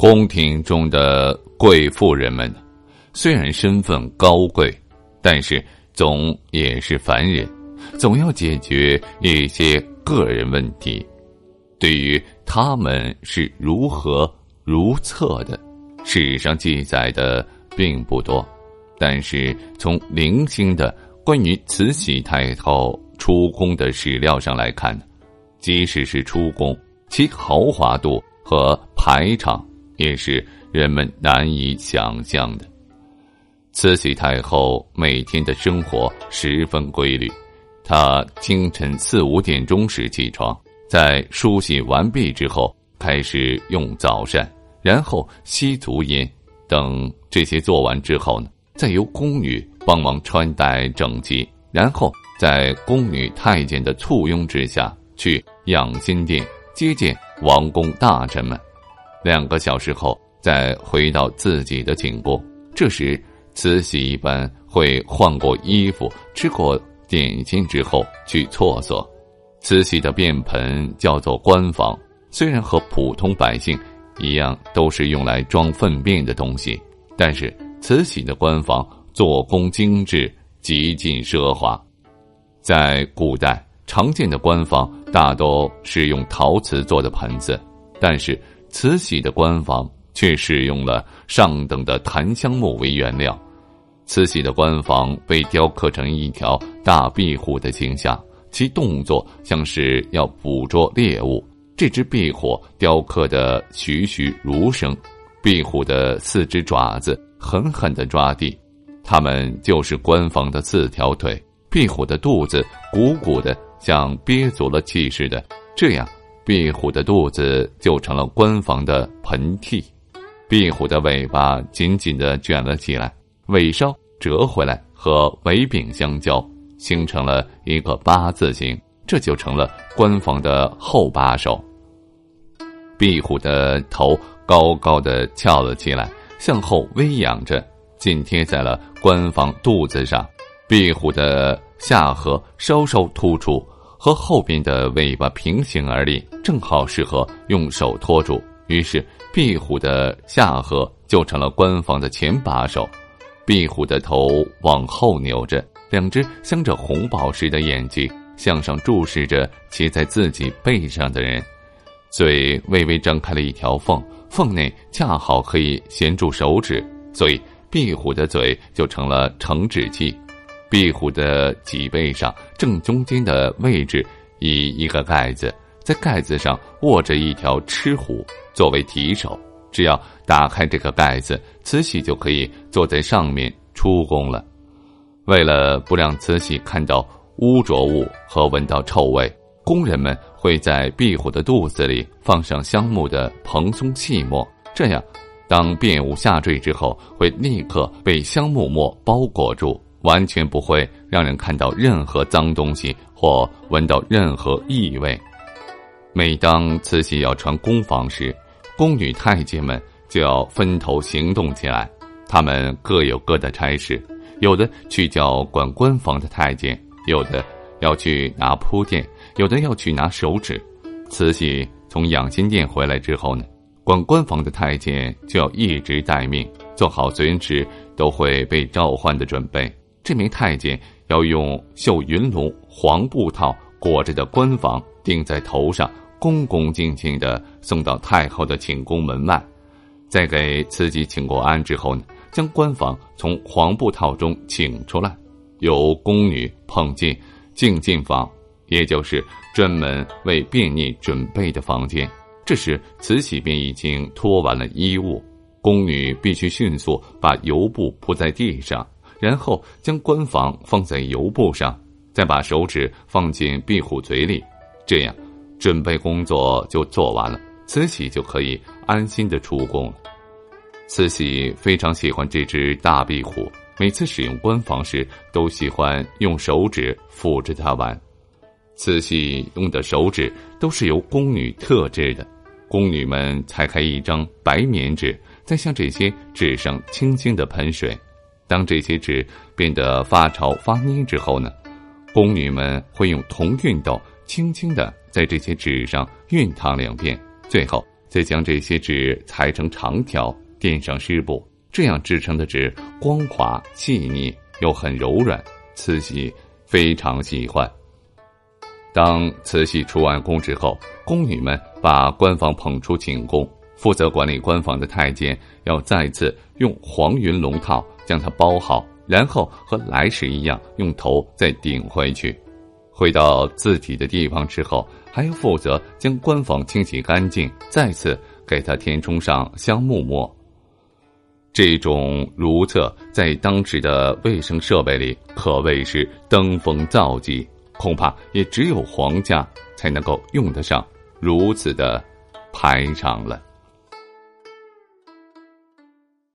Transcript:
宫廷中的贵妇人们。虽然身份高贵，但是总也是凡人，总要解决一些个人问题。对于他们是如何如厕的，史上记载的并不多。但是从零星的关于慈禧太后出宫的史料上来看，即使是出宫，其豪华度和排场也是人们难以想象的。慈禧太后每天的生活十分规律，她清晨四五点钟时起床，在梳洗完毕之后开始用早膳，然后吸足烟，等这些做完之后呢，再由宫女帮忙穿戴整齐，然后在宫女太监的簇拥之下去养心殿接见王公大臣们，两个小时后再回到自己的寝宫，这时。慈禧一般会换过衣服，吃过点心之后去厕所。慈禧的便盆叫做官房，虽然和普通百姓一样都是用来装粪便的东西，但是慈禧的官房做工精致，极尽奢华。在古代，常见的官房大都是用陶瓷做的盆子，但是慈禧的官房却使用了上等的檀香木为原料。慈禧的官房被雕刻成一条大壁虎的形象，其动作像是要捕捉猎物。这只壁虎雕刻的栩栩如生，壁虎的四只爪子狠狠地抓地，它们就是官方的四条腿。壁虎的肚子鼓鼓的，像憋足了气似的，这样壁虎的肚子就成了官方的盆屉。壁虎的尾巴紧紧地卷了起来。尾梢折回来和尾柄相交，形成了一个八字形，这就成了官方的后把手。壁虎的头高高的翘了起来，向后微仰着，紧贴在了官方肚子上。壁虎的下颌稍稍突出，和后边的尾巴平行而立，正好适合用手托住。于是，壁虎的下颌就成了官方的前把手。壁虎的头往后扭着，两只镶着红宝石的眼睛向上注视着骑在自己背上的人，嘴微微张开了一条缝，缝内恰好可以衔住手指，所以壁虎的嘴就成了承指器。壁虎的脊背上正中间的位置以一个盖子，在盖子上握着一条螭虎作为提手。只要打开这个盖子，慈禧就可以坐在上面出宫了。为了不让慈禧看到污浊物和闻到臭味，工人们会在壁虎的肚子里放上香木的蓬松细末，这样，当便物下坠之后，会立刻被香木末包裹住，完全不会让人看到任何脏东西或闻到任何异味。每当慈禧要穿宫房时，宫女太监们就要分头行动起来，他们各有各的差事，有的去叫管官房的太监，有的要去拿铺垫，有的要去拿手纸。慈禧从养心殿回来之后呢，管官房的太监就要一直待命，做好随时都会被召唤的准备。这名太监要用绣云龙黄布套裹着的官房顶在头上，恭恭敬敬的送到太后的寝宫门外。在给慈禧请过安之后呢，将官房从黄布套中请出来，由宫女捧进静进房，也就是专门为便溺准备的房间。这时，慈禧便已经脱完了衣物，宫女必须迅速把油布铺在地上，然后将官房放在油布上，再把手指放进壁虎嘴里，这样，准备工作就做完了。慈禧就可以安心的出宫了。慈禧非常喜欢这只大壁虎，每次使用官房时，都喜欢用手指抚着它玩。慈禧用的手指都是由宫女特制的，宫女们裁开一张白棉纸，再向这些纸上轻轻的喷水。当这些纸变得发潮发腻之后呢，宫女们会用铜熨斗轻轻的在这些纸上熨烫两遍。最后，再将这些纸裁成长条，垫上湿布，这样制成的纸光滑细腻又很柔软。慈禧非常喜欢。当慈禧出完宫之后，宫女们把官房捧出寝宫，负责管理官房的太监要再次用黄云龙套将它包好，然后和来时一样用头再顶回去。回到自己的地方之后。还要负责将官房清洗干净，再次给它填充上香木末。这种如厕在当时的卫生设备里可谓是登峰造极，恐怕也只有皇家才能够用得上如此的排场了。